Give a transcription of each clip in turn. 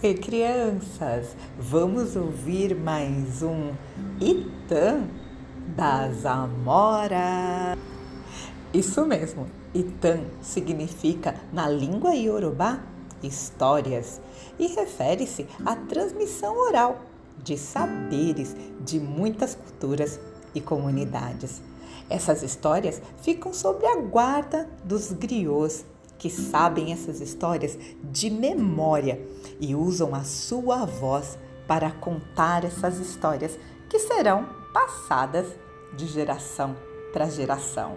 Oi, crianças! Vamos ouvir mais um Itã das Amoras. Isso mesmo, Itã significa na língua iorubá histórias e refere-se à transmissão oral de saberes de muitas culturas e comunidades. Essas histórias ficam sob a guarda dos griots que sabem essas histórias de memória e usam a sua voz para contar essas histórias que serão passadas de geração para geração.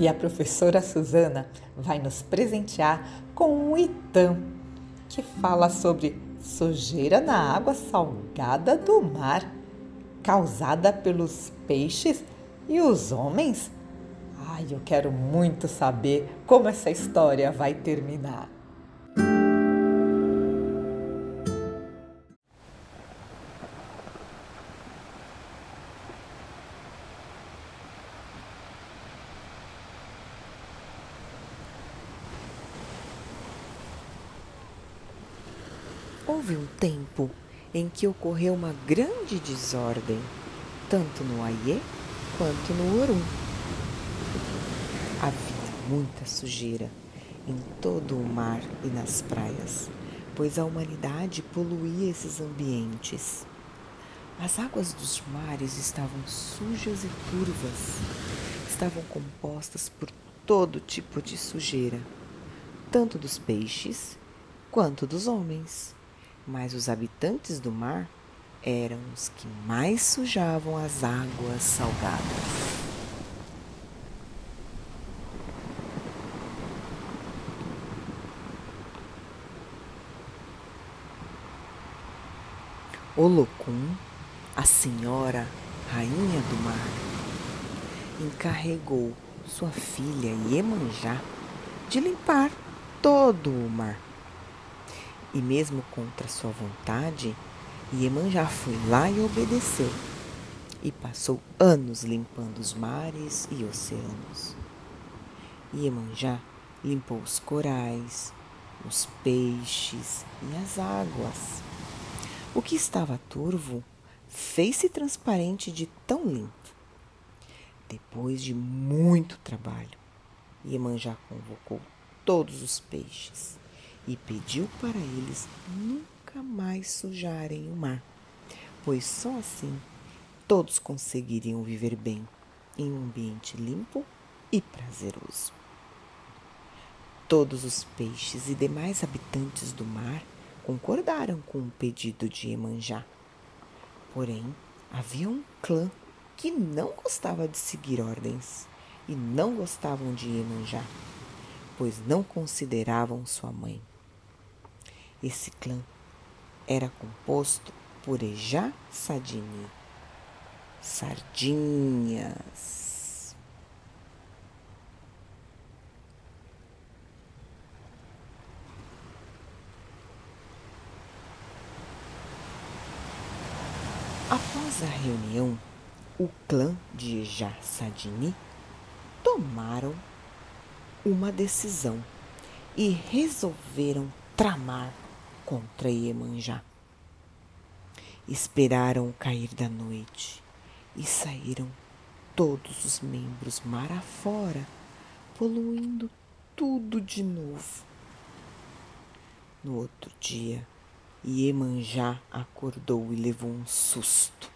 E a professora Suzana vai nos presentear com um itam que fala sobre sujeira na água salgada do mar, causada pelos peixes e os homens? Ai, eu quero muito saber como essa história vai terminar. Houve um tempo em que ocorreu uma grande desordem, tanto no Aie quanto no Orum. Havia muita sujeira em todo o mar e nas praias, pois a humanidade poluía esses ambientes. As águas dos mares estavam sujas e turvas, estavam compostas por todo tipo de sujeira, tanto dos peixes quanto dos homens mas os habitantes do mar eram os que mais sujavam as águas salgadas. Olocum, a senhora rainha do mar, encarregou sua filha Iemanjá de limpar todo o mar e mesmo contra sua vontade, Iemanjá foi lá e obedeceu. E passou anos limpando os mares e oceanos. Iemanjá limpou os corais, os peixes e as águas. O que estava turvo fez-se transparente de tão limpo. Depois de muito trabalho, Iemanjá convocou todos os peixes e pediu para eles nunca mais sujarem o mar, pois só assim todos conseguiriam viver bem em um ambiente limpo e prazeroso. Todos os peixes e demais habitantes do mar concordaram com o pedido de Emanjá. Porém, havia um clã que não gostava de seguir ordens e não gostavam de Emanjá, pois não consideravam sua mãe. Esse clã era composto por Ejá Sadini, sardinhas. Após a reunião, o clã de Ejá Sadini tomaram uma decisão e resolveram tramar contra Iemanjá. Esperaram o cair da noite e saíram todos os membros mar afora, poluindo tudo de novo. No outro dia, Iemanjá acordou e levou um susto.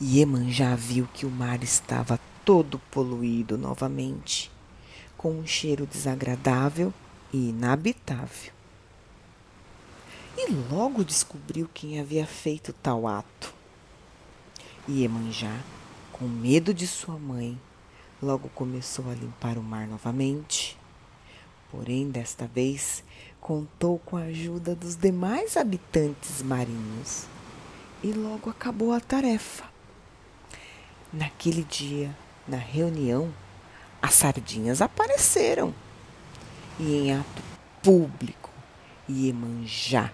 Iemanjá viu que o mar estava todo poluído novamente, com um cheiro desagradável e inabitável. E logo descobriu quem havia feito tal ato. Iemanjá, com medo de sua mãe, logo começou a limpar o mar novamente. Porém, desta vez, contou com a ajuda dos demais habitantes marinhos e logo acabou a tarefa. Naquele dia, na reunião, as sardinhas apareceram e, em ato público, Iemanjá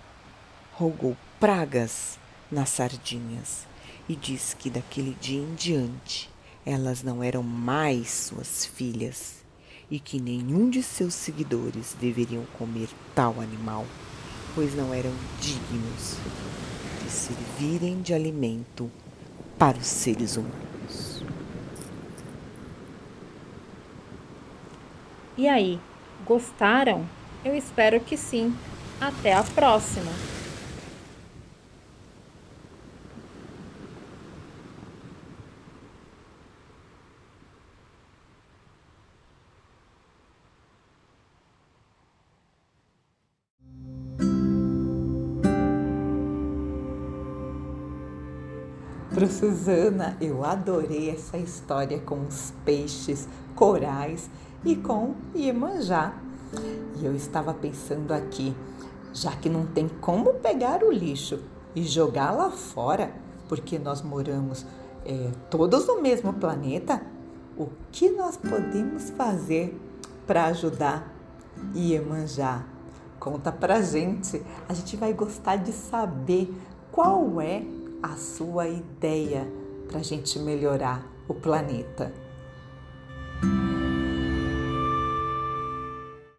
rogou pragas nas sardinhas e disse que daquele dia em diante elas não eram mais suas filhas e que nenhum de seus seguidores deveriam comer tal animal, pois não eram dignos de servirem de alimento para os seres humanos. E aí, gostaram? Eu espero que sim. Até a próxima! Para Suzana, eu adorei essa história com os peixes, corais e com Iemanjá. E eu estava pensando aqui, já que não tem como pegar o lixo e jogar lá fora, porque nós moramos é, todos no mesmo planeta, o que nós podemos fazer para ajudar Iemanjá? Conta pra gente, a gente vai gostar de saber qual é a sua ideia para a gente melhorar o planeta.